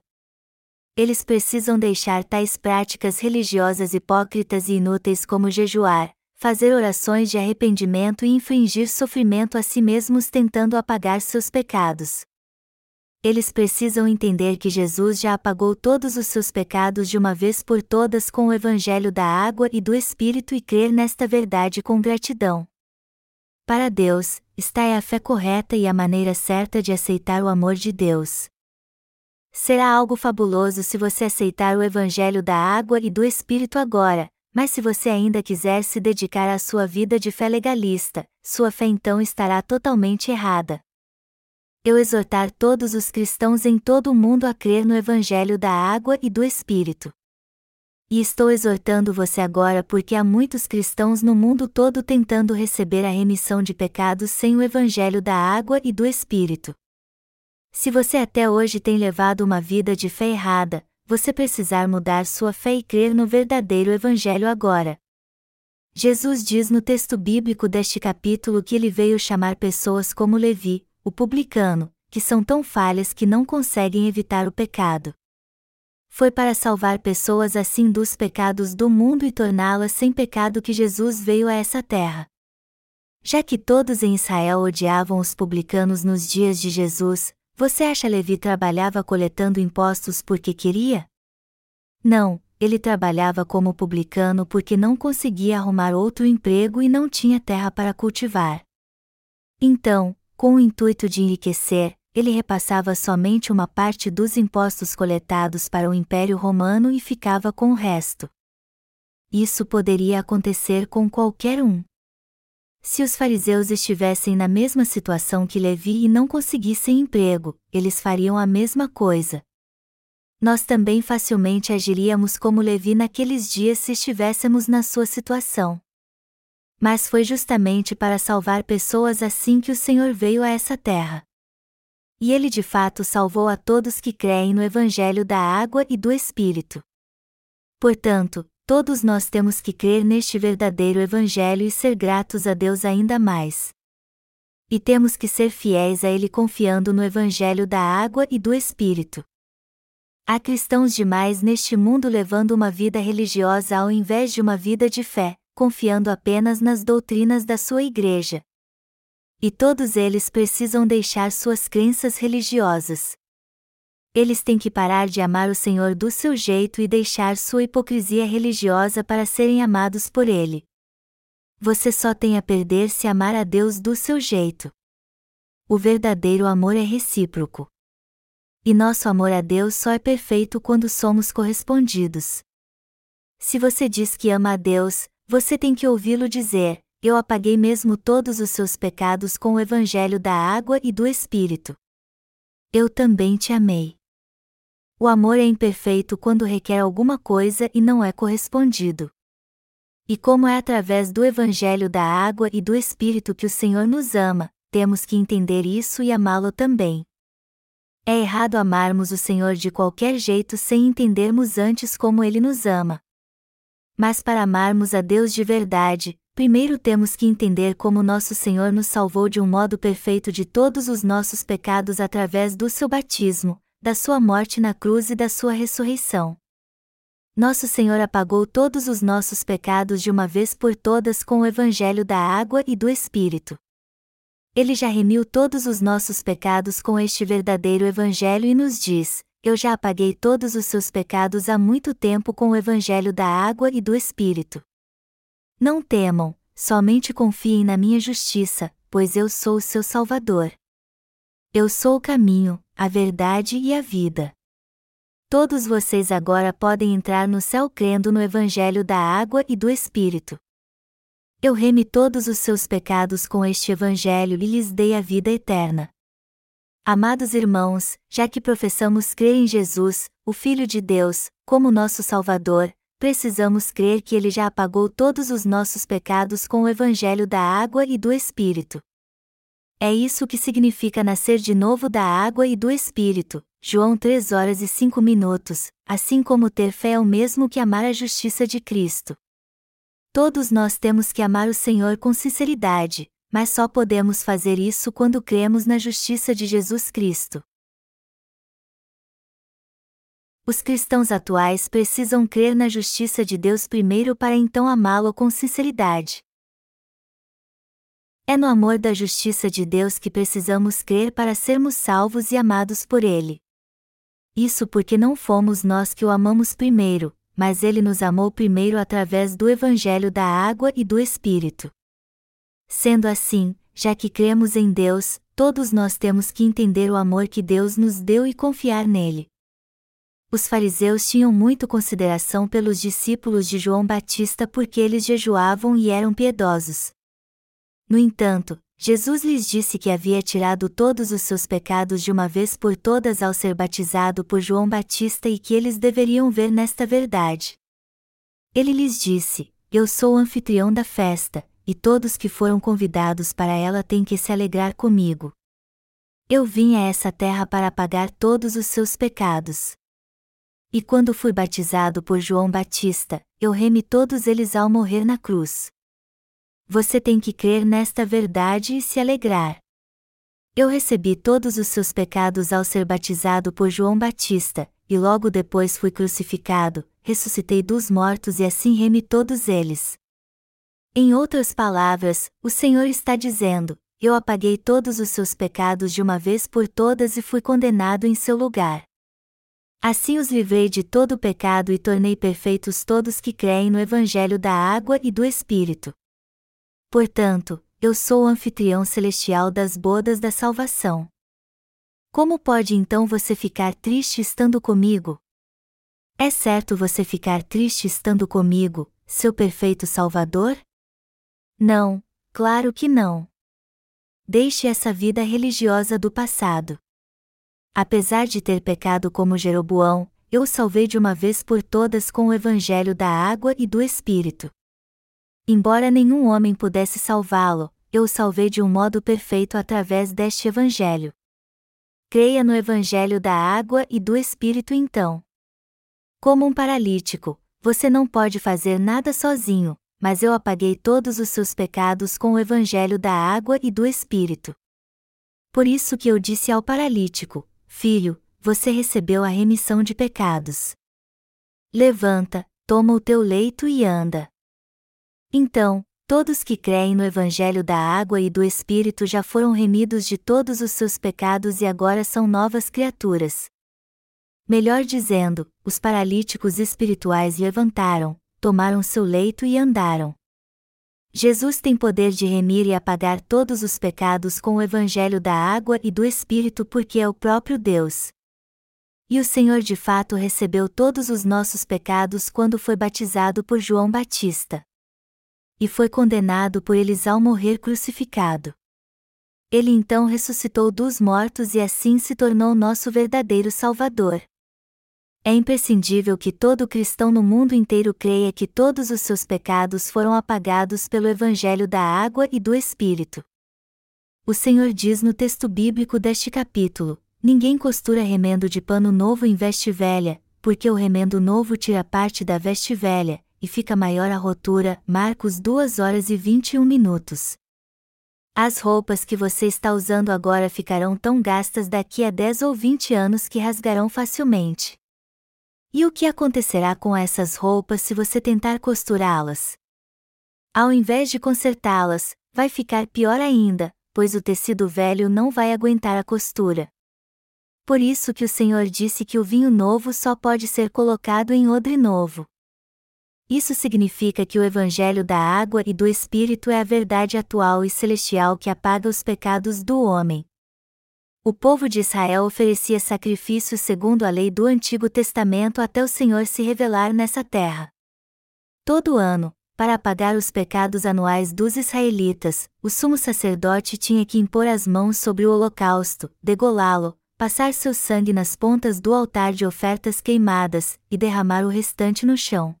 eles precisam deixar tais práticas religiosas hipócritas e inúteis como jejuar, fazer orações de arrependimento e infligir sofrimento a si mesmos tentando apagar seus pecados. Eles precisam entender que Jesus já apagou todos os seus pecados de uma vez por todas com o Evangelho da água e do Espírito e crer nesta verdade com gratidão. Para Deus, está é a fé correta e a maneira certa de aceitar o amor de Deus. Será algo fabuloso se você aceitar o Evangelho da água e do Espírito agora, mas se você ainda quiser se dedicar à sua vida de fé legalista, sua fé então estará totalmente errada. Eu exortar todos os cristãos em todo o mundo a crer no Evangelho da água e do Espírito. E estou exortando você agora porque há muitos cristãos no mundo todo tentando receber a remissão de pecados sem o Evangelho da água e do Espírito. Se você até hoje tem levado uma vida de fé errada, você precisar mudar sua fé e crer no verdadeiro Evangelho agora. Jesus diz no texto bíblico deste capítulo que ele veio chamar pessoas como Levi, o publicano, que são tão falhas que não conseguem evitar o pecado. Foi para salvar pessoas assim dos pecados do mundo e torná-las sem pecado que Jesus veio a essa terra. Já que todos em Israel odiavam os publicanos nos dias de Jesus, você acha Levi trabalhava coletando impostos porque queria? Não, ele trabalhava como publicano porque não conseguia arrumar outro emprego e não tinha terra para cultivar. Então, com o intuito de enriquecer, ele repassava somente uma parte dos impostos coletados para o Império Romano e ficava com o resto. Isso poderia acontecer com qualquer um. Se os fariseus estivessem na mesma situação que Levi e não conseguissem emprego, eles fariam a mesma coisa. Nós também facilmente agiríamos como Levi naqueles dias se estivéssemos na sua situação. Mas foi justamente para salvar pessoas assim que o Senhor veio a essa terra. E ele de fato salvou a todos que creem no Evangelho da água e do Espírito. Portanto, todos nós temos que crer neste verdadeiro Evangelho e ser gratos a Deus ainda mais. E temos que ser fiéis a Ele confiando no Evangelho da água e do Espírito. Há cristãos demais neste mundo levando uma vida religiosa ao invés de uma vida de fé, confiando apenas nas doutrinas da sua igreja. E todos eles precisam deixar suas crenças religiosas. Eles têm que parar de amar o Senhor do seu jeito e deixar sua hipocrisia religiosa para serem amados por Ele. Você só tem a perder se amar a Deus do seu jeito. O verdadeiro amor é recíproco. E nosso amor a Deus só é perfeito quando somos correspondidos. Se você diz que ama a Deus, você tem que ouvi-lo dizer: Eu apaguei mesmo todos os seus pecados com o Evangelho da água e do Espírito. Eu também te amei. O amor é imperfeito quando requer alguma coisa e não é correspondido. E como é através do Evangelho da água e do Espírito que o Senhor nos ama, temos que entender isso e amá-lo também. É errado amarmos o Senhor de qualquer jeito sem entendermos antes como ele nos ama. Mas para amarmos a Deus de verdade, primeiro temos que entender como nosso Senhor nos salvou de um modo perfeito de todos os nossos pecados através do seu batismo, da sua morte na cruz e da sua ressurreição. Nosso Senhor apagou todos os nossos pecados de uma vez por todas com o Evangelho da água e do Espírito. Ele já remiu todos os nossos pecados com este verdadeiro Evangelho e nos diz: Eu já apaguei todos os seus pecados há muito tempo com o Evangelho da água e do Espírito. Não temam, somente confiem na minha justiça, pois eu sou o seu Salvador. Eu sou o caminho, a verdade e a vida. Todos vocês agora podem entrar no céu crendo no Evangelho da água e do Espírito. Eu remi todos os seus pecados com este Evangelho e lhes dei a vida eterna. Amados irmãos, já que professamos crer em Jesus, o Filho de Deus, como nosso Salvador, precisamos crer que Ele já apagou todos os nossos pecados com o Evangelho da água e do Espírito. É isso que significa nascer de novo da água e do Espírito. João 3 horas e 5 minutos, assim como ter fé é o mesmo que amar a justiça de Cristo. Todos nós temos que amar o Senhor com sinceridade, mas só podemos fazer isso quando cremos na justiça de Jesus Cristo. Os cristãos atuais precisam crer na justiça de Deus primeiro para então amá-lo com sinceridade. É no amor da justiça de Deus que precisamos crer para sermos salvos e amados por Ele. Isso porque não fomos nós que o amamos primeiro, mas Ele nos amou primeiro através do Evangelho da água e do Espírito. Sendo assim, já que cremos em Deus, todos nós temos que entender o amor que Deus nos deu e confiar nele. Os fariseus tinham muito consideração pelos discípulos de João Batista porque eles jejuavam e eram piedosos. No entanto, Jesus lhes disse que havia tirado todos os seus pecados de uma vez por todas ao ser batizado por João Batista e que eles deveriam ver nesta verdade. Ele lhes disse: Eu sou o anfitrião da festa, e todos que foram convidados para ela têm que se alegrar comigo. Eu vim a essa terra para apagar todos os seus pecados. E quando fui batizado por João Batista, eu remi todos eles ao morrer na cruz. Você tem que crer nesta verdade e se alegrar. Eu recebi todos os seus pecados ao ser batizado por João Batista, e logo depois fui crucificado, ressuscitei dos mortos e assim remi todos eles. Em outras palavras, o Senhor está dizendo: Eu apaguei todos os seus pecados de uma vez por todas e fui condenado em seu lugar. Assim os livrei de todo o pecado e tornei perfeitos todos que creem no Evangelho da água e do Espírito. Portanto, eu sou o anfitrião celestial das bodas da salvação. Como pode então você ficar triste estando comigo? É certo você ficar triste estando comigo, seu perfeito Salvador? Não, claro que não. Deixe essa vida religiosa do passado. Apesar de ter pecado como Jeroboão, eu salvei de uma vez por todas com o evangelho da água e do Espírito. Embora nenhum homem pudesse salvá-lo, eu o salvei de um modo perfeito através deste Evangelho. Creia no Evangelho da água e do Espírito então. Como um paralítico, você não pode fazer nada sozinho, mas eu apaguei todos os seus pecados com o Evangelho da água e do Espírito. Por isso que eu disse ao paralítico: Filho, você recebeu a remissão de pecados. Levanta, toma o teu leito e anda. Então, todos que creem no Evangelho da Água e do Espírito já foram remidos de todos os seus pecados e agora são novas criaturas. Melhor dizendo, os paralíticos espirituais levantaram, tomaram seu leito e andaram. Jesus tem poder de remir e apagar todos os pecados com o Evangelho da Água e do Espírito porque é o próprio Deus. E o Senhor de fato recebeu todos os nossos pecados quando foi batizado por João Batista e foi condenado por eles ao morrer crucificado. Ele então ressuscitou dos mortos e assim se tornou nosso verdadeiro Salvador. É imprescindível que todo cristão no mundo inteiro creia que todos os seus pecados foram apagados pelo Evangelho da Água e do Espírito. O Senhor diz no texto bíblico deste capítulo: Ninguém costura remendo de pano novo em veste velha, porque o remendo novo tira parte da veste velha, e fica maior a rotura. Marcos 2 horas e 21 minutos. As roupas que você está usando agora ficarão tão gastas daqui a 10 ou 20 anos que rasgarão facilmente. E o que acontecerá com essas roupas se você tentar costurá-las? Ao invés de consertá-las, vai ficar pior ainda, pois o tecido velho não vai aguentar a costura. Por isso que o Senhor disse que o vinho novo só pode ser colocado em odre novo. Isso significa que o Evangelho da água e do Espírito é a verdade atual e celestial que apaga os pecados do homem. O povo de Israel oferecia sacrifícios segundo a lei do Antigo Testamento até o Senhor se revelar nessa terra. Todo ano, para apagar os pecados anuais dos israelitas, o sumo sacerdote tinha que impor as mãos sobre o holocausto, degolá-lo, passar seu sangue nas pontas do altar de ofertas queimadas e derramar o restante no chão.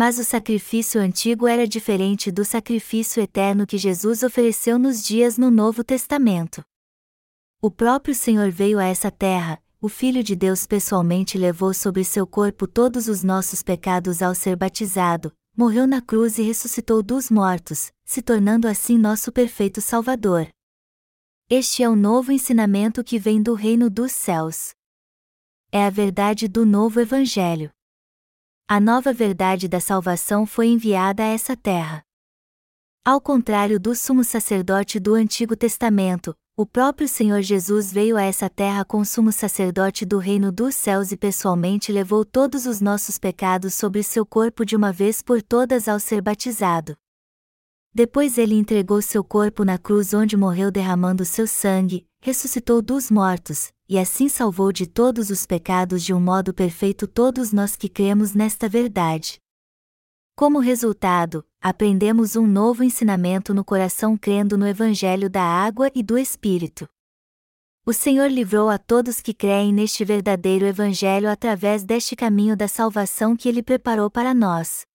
Mas o sacrifício antigo era diferente do sacrifício eterno que Jesus ofereceu nos dias no Novo Testamento. O próprio Senhor veio a essa terra, o Filho de Deus pessoalmente levou sobre seu corpo todos os nossos pecados ao ser batizado, morreu na cruz e ressuscitou dos mortos, se tornando assim nosso perfeito Salvador. Este é o novo ensinamento que vem do reino dos céus. É a verdade do novo Evangelho a nova verdade da salvação foi enviada a essa terra. Ao contrário do sumo sacerdote do Antigo Testamento, o próprio Senhor Jesus veio a essa terra como sumo sacerdote do reino dos céus e pessoalmente levou todos os nossos pecados sobre seu corpo de uma vez por todas ao ser batizado. Depois ele entregou seu corpo na cruz onde morreu derramando seu sangue, ressuscitou dos mortos, e assim salvou de todos os pecados de um modo perfeito todos nós que cremos nesta verdade. Como resultado, aprendemos um novo ensinamento no coração crendo no Evangelho da água e do Espírito. O Senhor livrou a todos que creem neste verdadeiro Evangelho através deste caminho da salvação que Ele preparou para nós.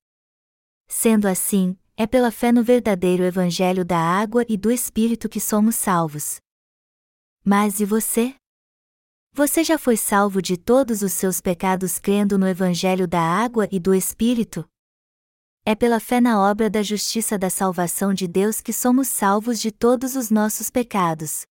Sendo assim, é pela fé no verdadeiro Evangelho da água e do Espírito que somos salvos. Mas e você? Você já foi salvo de todos os seus pecados crendo no Evangelho da água e do Espírito? É pela fé na obra da justiça da salvação de Deus que somos salvos de todos os nossos pecados.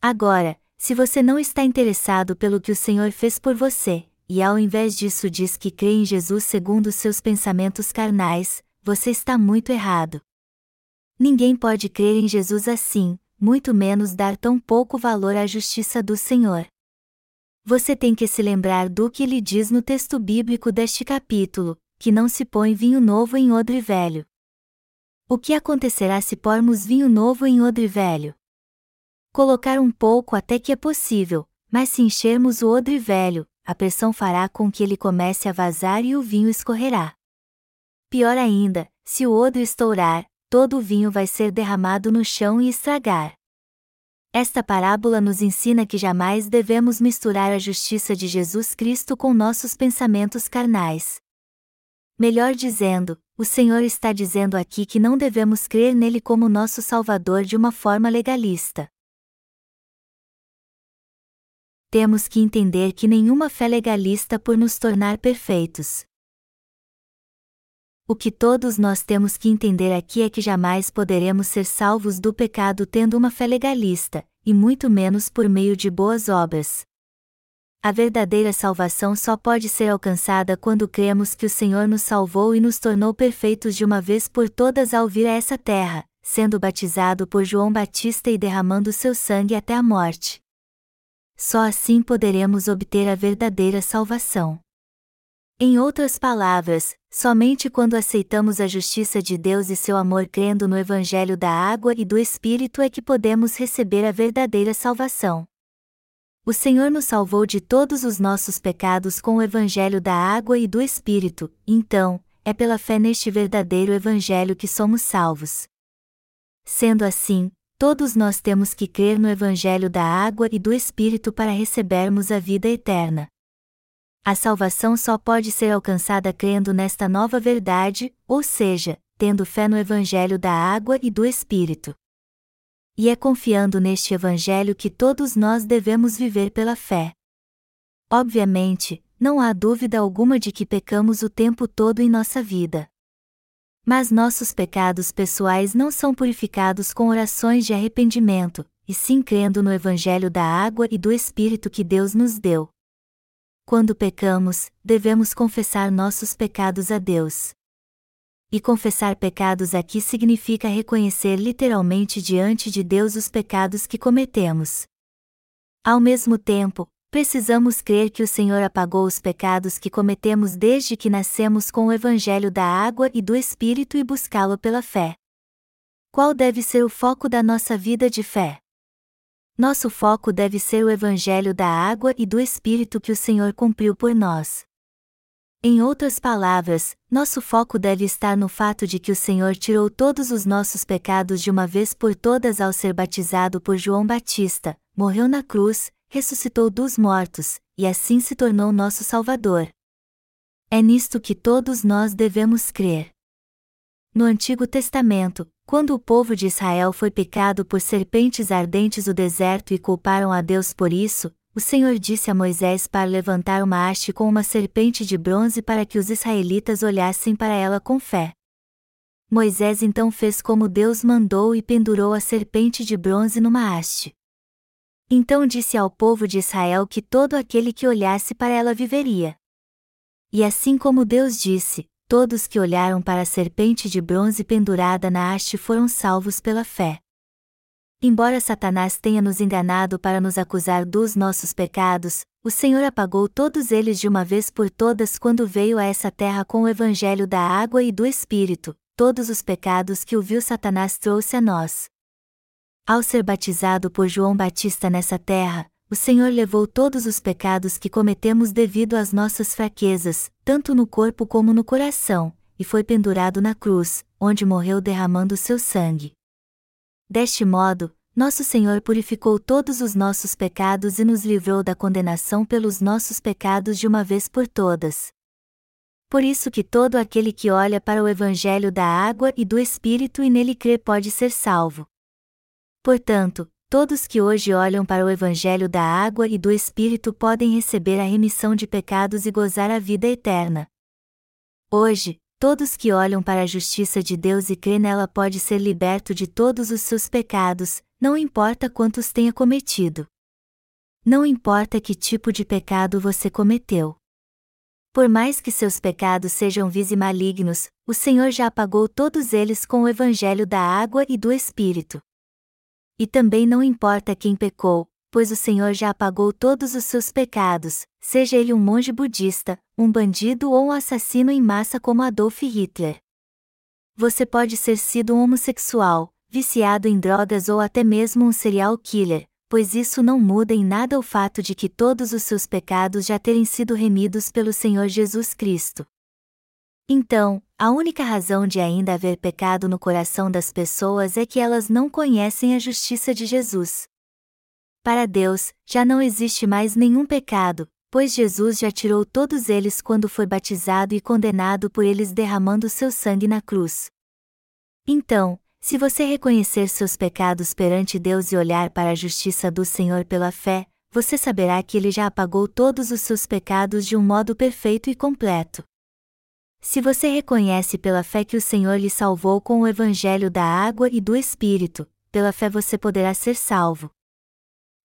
Agora, se você não está interessado pelo que o Senhor fez por você, e ao invés disso diz que crê em Jesus segundo os seus pensamentos carnais, você está muito errado. Ninguém pode crer em Jesus assim, muito menos dar tão pouco valor à justiça do Senhor. Você tem que se lembrar do que ele diz no texto bíblico deste capítulo, que não se põe vinho novo em odre velho. O que acontecerá se pormos vinho novo em odre velho? Colocar um pouco até que é possível, mas se enchermos o odre velho, a pressão fará com que ele comece a vazar e o vinho escorrerá. Pior ainda, se o odre estourar, todo o vinho vai ser derramado no chão e estragar. Esta parábola nos ensina que jamais devemos misturar a justiça de Jesus Cristo com nossos pensamentos carnais. Melhor dizendo, o Senhor está dizendo aqui que não devemos crer nele como nosso Salvador de uma forma legalista. Temos que entender que nenhuma fé legalista por nos tornar perfeitos. O que todos nós temos que entender aqui é que jamais poderemos ser salvos do pecado tendo uma fé legalista, e muito menos por meio de boas obras. A verdadeira salvação só pode ser alcançada quando cremos que o Senhor nos salvou e nos tornou perfeitos de uma vez por todas ao vir a essa terra, sendo batizado por João Batista e derramando seu sangue até a morte. Só assim poderemos obter a verdadeira salvação. Em outras palavras, somente quando aceitamos a justiça de Deus e seu amor crendo no Evangelho da água e do Espírito é que podemos receber a verdadeira salvação. O Senhor nos salvou de todos os nossos pecados com o Evangelho da água e do Espírito, então, é pela fé neste verdadeiro Evangelho que somos salvos. Sendo assim, todos nós temos que crer no Evangelho da água e do Espírito para recebermos a vida eterna. A salvação só pode ser alcançada crendo nesta nova verdade, ou seja, tendo fé no Evangelho da água e do Espírito. E é confiando neste Evangelho que todos nós devemos viver pela fé. Obviamente, não há dúvida alguma de que pecamos o tempo todo em nossa vida. Mas nossos pecados pessoais não são purificados com orações de arrependimento, e sim crendo no Evangelho da água e do Espírito que Deus nos deu. Quando pecamos, devemos confessar nossos pecados a Deus. E confessar pecados aqui significa reconhecer literalmente diante de Deus os pecados que cometemos. Ao mesmo tempo, precisamos crer que o Senhor apagou os pecados que cometemos desde que nascemos com o Evangelho da água e do Espírito e buscá-lo pela fé. Qual deve ser o foco da nossa vida de fé? Nosso foco deve ser o Evangelho da água e do Espírito que o Senhor cumpriu por nós. Em outras palavras, nosso foco deve estar no fato de que o Senhor tirou todos os nossos pecados de uma vez por todas ao ser batizado por João Batista, morreu na cruz, ressuscitou dos mortos, e assim se tornou nosso Salvador. É nisto que todos nós devemos crer. No Antigo Testamento, quando o povo de Israel foi picado por serpentes ardentes no deserto e culparam a Deus por isso, o Senhor disse a Moisés para levantar uma haste com uma serpente de bronze para que os israelitas olhassem para ela com fé. Moisés então fez como Deus mandou e pendurou a serpente de bronze numa haste. Então disse ao povo de Israel que todo aquele que olhasse para ela viveria. E assim como Deus disse, todos que olharam para a serpente de bronze pendurada na haste foram salvos pela fé. Embora Satanás tenha nos enganado para nos acusar dos nossos pecados, o Senhor apagou todos eles de uma vez por todas quando veio a essa terra com o evangelho da água e do Espírito, todos os pecados que o vil Satanás trouxe a nós. Ao ser batizado por João Batista nessa terra, o Senhor levou todos os pecados que cometemos devido às nossas fraquezas, tanto no corpo como no coração, e foi pendurado na cruz, onde morreu derramando seu sangue. Deste modo, nosso Senhor purificou todos os nossos pecados e nos livrou da condenação pelos nossos pecados de uma vez por todas. Por isso que todo aquele que olha para o Evangelho da água e do Espírito e nele crê pode ser salvo. Portanto, todos que hoje olham para o Evangelho da água e do Espírito podem receber a remissão de pecados e gozar a vida eterna. Hoje, todos que olham para a justiça de Deus e crê nela pode ser liberto de todos os seus pecados, não importa quantos tenha cometido. Não importa que tipo de pecado você cometeu. Por mais que seus pecados sejam vis e malignos, o Senhor já apagou todos eles com o evangelho da água e do Espírito. E também não importa quem pecou, pois o Senhor já apagou todos os seus pecados, seja ele um monge budista, um bandido ou um assassino em massa como Adolf Hitler. Você pode ser sido um homossexual, viciado em drogas ou até mesmo um serial killer, pois isso não muda em nada o fato de que todos os seus pecados já terem sido remidos pelo Senhor Jesus Cristo. Então, a única razão de ainda haver pecado no coração das pessoas é que elas não conhecem a justiça de Jesus. Para Deus, já não existe mais nenhum pecado, pois Jesus já tirou todos eles quando foi batizado e condenado por eles derramando seu sangue na cruz. Então, se você reconhecer seus pecados perante Deus e olhar para a justiça do Senhor pela fé, você saberá que Ele já apagou todos os seus pecados de um modo perfeito e completo. Se você reconhece pela fé que o Senhor lhe salvou com o Evangelho da água e do Espírito, pela fé você poderá ser salvo.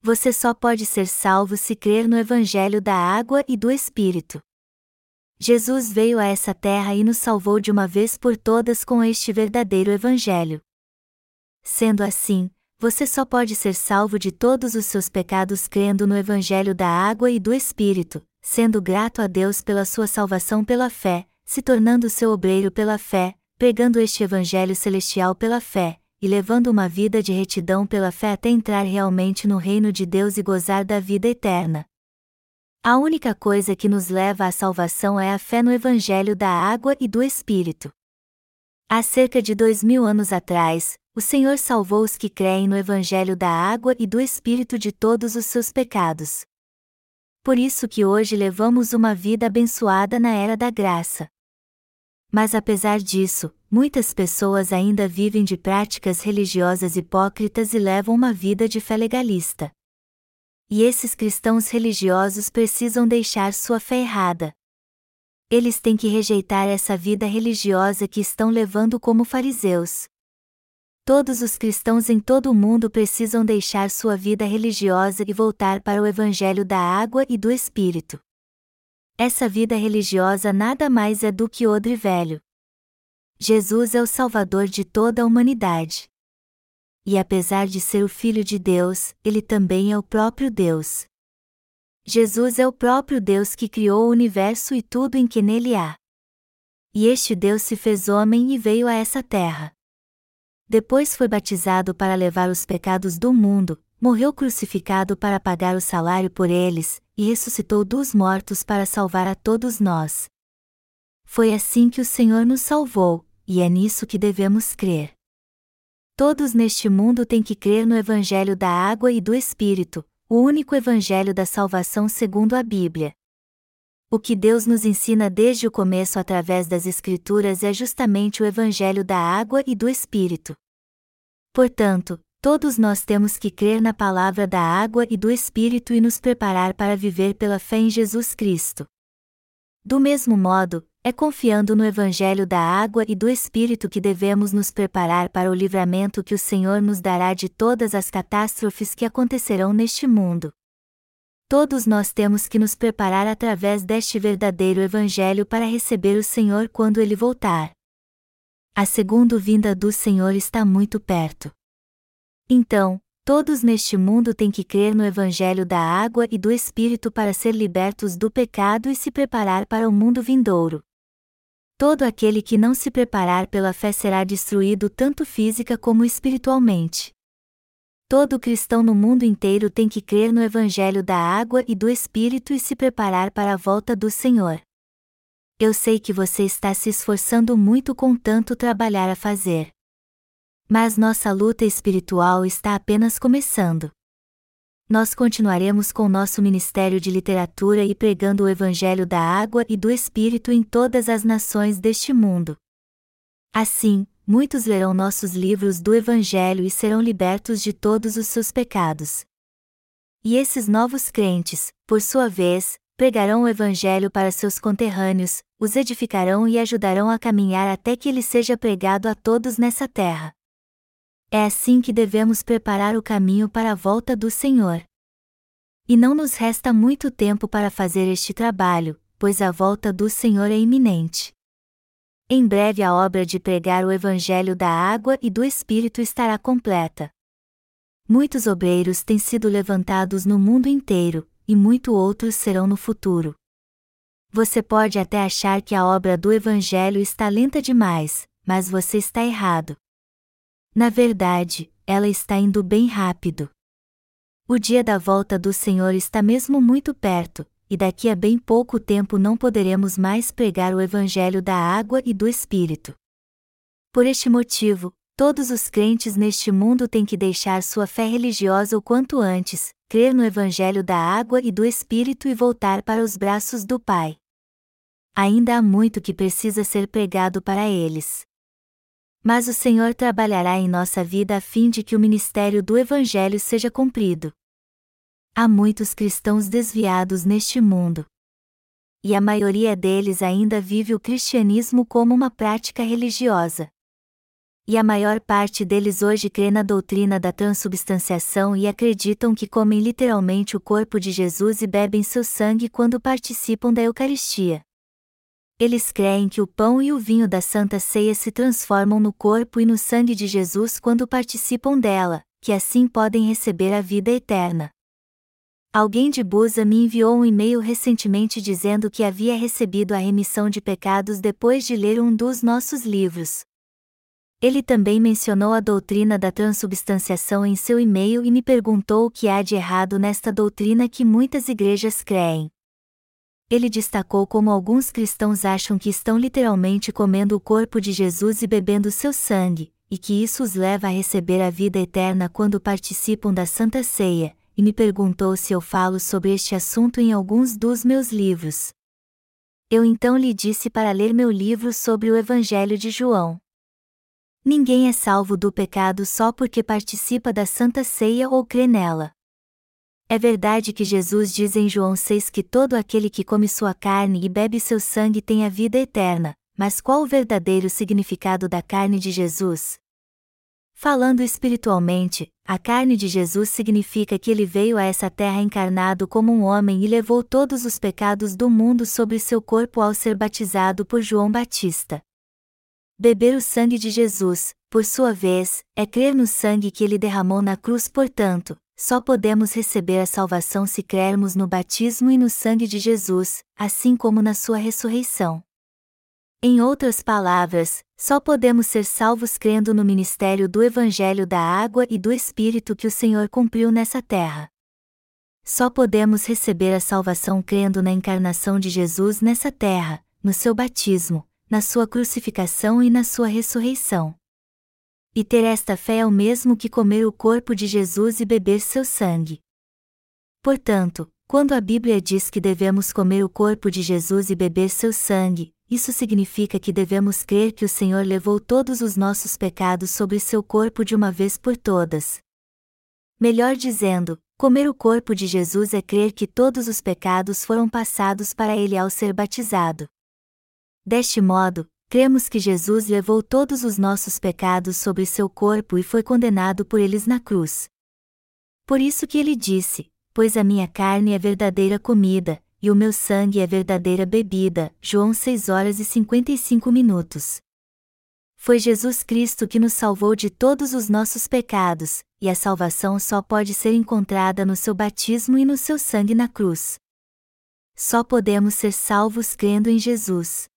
Você só pode ser salvo se crer no Evangelho da água e do Espírito. Jesus veio a essa terra e nos salvou de uma vez por todas com este verdadeiro Evangelho. Sendo assim, você só pode ser salvo de todos os seus pecados crendo no Evangelho da água e do Espírito, sendo grato a Deus pela sua salvação pela fé, se tornando seu obreiro pela fé, pregando este Evangelho celestial pela fé, e levando uma vida de retidão pela fé até entrar realmente no reino de Deus e gozar da vida eterna. A única coisa que nos leva à salvação é a fé no Evangelho da água e do Espírito. Há cerca de dois mil anos atrás, o Senhor salvou os que creem no Evangelho da água e do Espírito de todos os seus pecados. Por isso que hoje levamos uma vida abençoada na era da graça. Mas apesar disso, muitas pessoas ainda vivem de práticas religiosas hipócritas e levam uma vida de fé legalista. E esses cristãos religiosos precisam deixar sua fé errada. Eles têm que rejeitar essa vida religiosa que estão levando como fariseus. Todos os cristãos em todo o mundo precisam deixar sua vida religiosa e voltar para o Evangelho da água e do Espírito. Essa vida religiosa nada mais é do que odre velho. Jesus é o Salvador de toda a humanidade. E apesar de ser o Filho de Deus, ele também é o próprio Deus. Jesus é o próprio Deus que criou o universo e tudo em que nele há. E este Deus se fez homem e veio a essa terra. Depois foi batizado para levar os pecados do mundo, morreu crucificado para pagar o salário por eles, e ressuscitou dos mortos para salvar a todos nós. Foi assim que o Senhor nos salvou, e é nisso que devemos crer. Todos neste mundo têm que crer no Evangelho da água e do Espírito, o único Evangelho da salvação segundo a Bíblia. O que Deus nos ensina desde o começo através das Escrituras é justamente o Evangelho da água e do Espírito. Portanto, todos nós temos que crer na palavra da água e do Espírito e nos preparar para viver pela fé em Jesus Cristo. Do mesmo modo, é confiando no Evangelho da água e do Espírito que devemos nos preparar para o livramento que o Senhor nos dará de todas as catástrofes que acontecerão neste mundo. Todos nós temos que nos preparar através deste verdadeiro Evangelho para receber o Senhor quando ele voltar. A segunda vinda do Senhor está muito perto. Então, todos neste mundo têm que crer no Evangelho da água e do Espírito para ser libertos do pecado e se preparar para o mundo vindouro. Todo aquele que não se preparar pela fé será destruído tanto física como espiritualmente. Todo cristão no mundo inteiro tem que crer no Evangelho da água e do Espírito e se preparar para a volta do Senhor. Eu sei que você está se esforçando muito com tanto trabalhar a fazer. Mas nossa luta espiritual está apenas começando. Nós continuaremos com nosso ministério de literatura e pregando o Evangelho da água e do Espírito em todas as nações deste mundo. Assim, muitos lerão nossos livros do Evangelho e serão libertos de todos os seus pecados. E esses novos crentes, por sua vez, pregarão o Evangelho para seus conterrâneos, os edificarão e ajudarão a caminhar até que ele seja pregado a todos nessa terra. É assim que devemos preparar o caminho para a volta do Senhor. E não nos resta muito tempo para fazer este trabalho, pois a volta do Senhor é iminente. Em breve a obra de pregar o Evangelho da água e do Espírito estará completa. Muitos obreiros têm sido levantados no mundo inteiro, e muito outros serão no futuro. Você pode até achar que a obra do Evangelho está lenta demais, mas você está errado. Na verdade, ela está indo bem rápido. O dia da volta do Senhor está mesmo muito perto, e daqui a bem pouco tempo não poderemos mais pregar o Evangelho da água e do Espírito. Por este motivo, todos os crentes neste mundo têm que deixar sua fé religiosa o quanto antes, crer no Evangelho da água e do Espírito e voltar para os braços do Pai. Ainda há muito que precisa ser pregado para eles. Mas o Senhor trabalhará em nossa vida a fim de que o ministério do Evangelho seja cumprido. Há muitos cristãos desviados neste mundo. E a maioria deles ainda vive o cristianismo como uma prática religiosa e a maior parte deles hoje crê na doutrina da transubstanciação e acreditam que comem literalmente o corpo de Jesus e bebem seu sangue quando participam da Eucaristia. Eles creem que o pão e o vinho da Santa Ceia se transformam no corpo e no sangue de Jesus quando participam dela, que assim podem receber a vida eterna. Alguém de Busa me enviou um e-mail recentemente dizendo que havia recebido a remissão de pecados depois de ler um dos nossos livros, ele também mencionou a doutrina da transubstanciação em seu e-mail e me perguntou o que há de errado nesta doutrina que muitas igrejas creem. Ele destacou como alguns cristãos acham que estão literalmente comendo o corpo de Jesus e bebendo seu sangue, e que isso os leva a receber a vida eterna quando participam da Santa Ceia, e me perguntou se eu falo sobre este assunto em alguns dos meus livros. Eu então lhe disse para ler meu livro sobre o Evangelho de João. Ninguém é salvo do pecado só porque participa da Santa Ceia ou crê nela. É verdade que Jesus diz em João 6 que todo aquele que come sua carne e bebe seu sangue tem a vida eterna, mas qual o verdadeiro significado da carne de Jesus? Falando espiritualmente, a carne de Jesus significa que ele veio a essa terra encarnado como um homem e levou todos os pecados do mundo sobre seu corpo ao ser batizado por João Batista. Beber o sangue de Jesus, por sua vez, é crer no sangue que ele derramou na cruz, portanto, só podemos receber a salvação se crermos no batismo e no sangue de Jesus, assim como na sua ressurreição. Em outras palavras, só podemos ser salvos crendo no ministério do Evangelho da Água e do Espírito que o Senhor cumpriu nessa terra. Só podemos receber a salvação crendo na encarnação de Jesus nessa terra, no seu batismo, na sua crucificação e na sua ressurreição. E ter esta fé é o mesmo que comer o corpo de Jesus e beber seu sangue. Portanto, quando a Bíblia diz que devemos comer o corpo de Jesus e beber seu sangue, isso significa que devemos crer que o Senhor levou todos os nossos pecados sobre seu corpo de uma vez por todas. Melhor dizendo, comer o corpo de Jesus é crer que todos os pecados foram passados para ele ao ser batizado. Deste modo, cremos que Jesus levou todos os nossos pecados sobre seu corpo e foi condenado por eles na cruz. Por isso que ele disse: Pois a minha carne é verdadeira comida, e o meu sangue é verdadeira bebida. João 6 horas e 55 minutos. Foi Jesus Cristo que nos salvou de todos os nossos pecados, e a salvação só pode ser encontrada no seu batismo e no seu sangue na cruz. Só podemos ser salvos crendo em Jesus.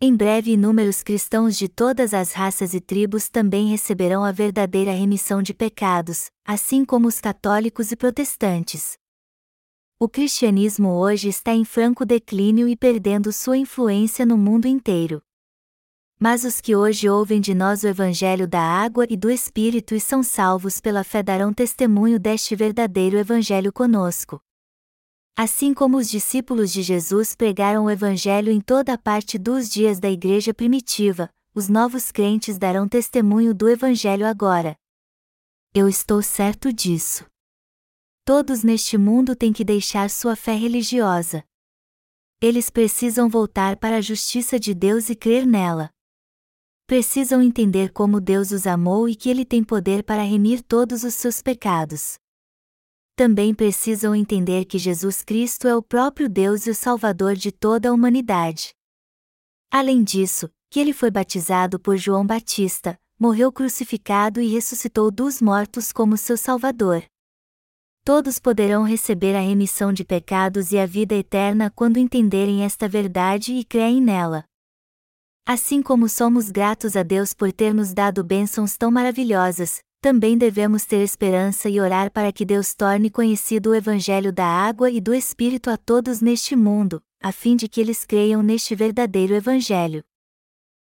Em breve, inúmeros cristãos de todas as raças e tribos também receberão a verdadeira remissão de pecados, assim como os católicos e protestantes. O cristianismo hoje está em franco declínio e perdendo sua influência no mundo inteiro. Mas os que hoje ouvem de nós o Evangelho da água e do Espírito e são salvos pela fé darão testemunho deste verdadeiro Evangelho conosco. Assim como os discípulos de Jesus pregaram o Evangelho em toda a parte dos dias da igreja primitiva, os novos crentes darão testemunho do Evangelho agora. Eu estou certo disso. Todos neste mundo têm que deixar sua fé religiosa. Eles precisam voltar para a justiça de Deus e crer nela. Precisam entender como Deus os amou e que Ele tem poder para remir todos os seus pecados. Também precisam entender que Jesus Cristo é o próprio Deus e o Salvador de toda a humanidade. Além disso, que ele foi batizado por João Batista, morreu crucificado e ressuscitou dos mortos como seu Salvador. Todos poderão receber a remissão de pecados e a vida eterna quando entenderem esta verdade e creem nela. Assim como somos gratos a Deus por ter nos dado bênçãos tão maravilhosas, também devemos ter esperança e orar para que Deus torne conhecido o Evangelho da água e do Espírito a todos neste mundo, a fim de que eles creiam neste verdadeiro Evangelho.